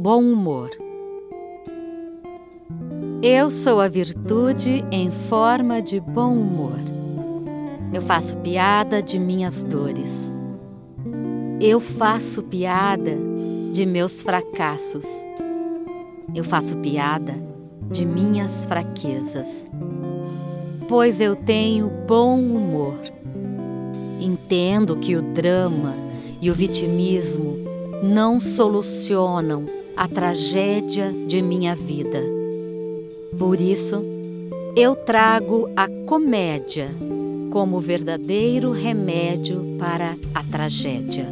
bom humor. Eu sou a virtude em forma de bom humor. Eu faço piada de minhas dores. Eu faço piada de meus fracassos. Eu faço piada de minhas fraquezas. Pois eu tenho bom humor. Entendo que o drama e o vitimismo não solucionam a tragédia de minha vida. Por isso, eu trago a comédia como verdadeiro remédio para a tragédia.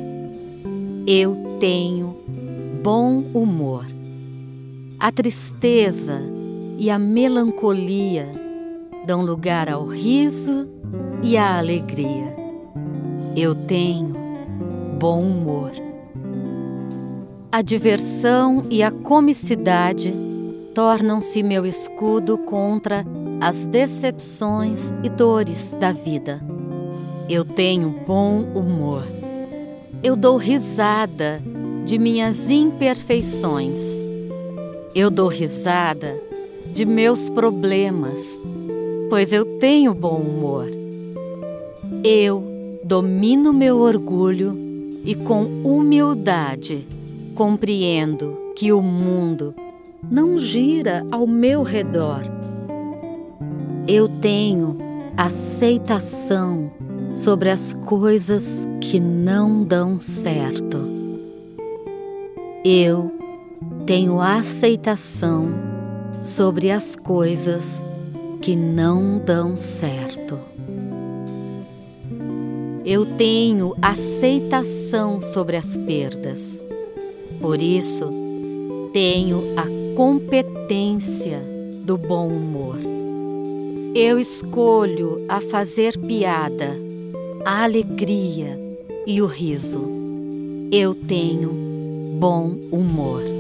Eu tenho bom humor. A tristeza e a melancolia dão lugar ao riso e à alegria. Eu tenho bom humor. A diversão e a comicidade tornam-se meu escudo contra as decepções e dores da vida. Eu tenho bom humor. Eu dou risada de minhas imperfeições. Eu dou risada de meus problemas, pois eu tenho bom humor. Eu domino meu orgulho e, com humildade, compreendo que o mundo não gira ao meu redor. Eu tenho aceitação sobre as coisas que não dão certo. Eu tenho aceitação sobre as coisas que não dão certo. Eu tenho aceitação sobre as perdas. Por isso, tenho a competência do bom humor. Eu escolho a fazer piada, a alegria e o riso. Eu tenho bom humor.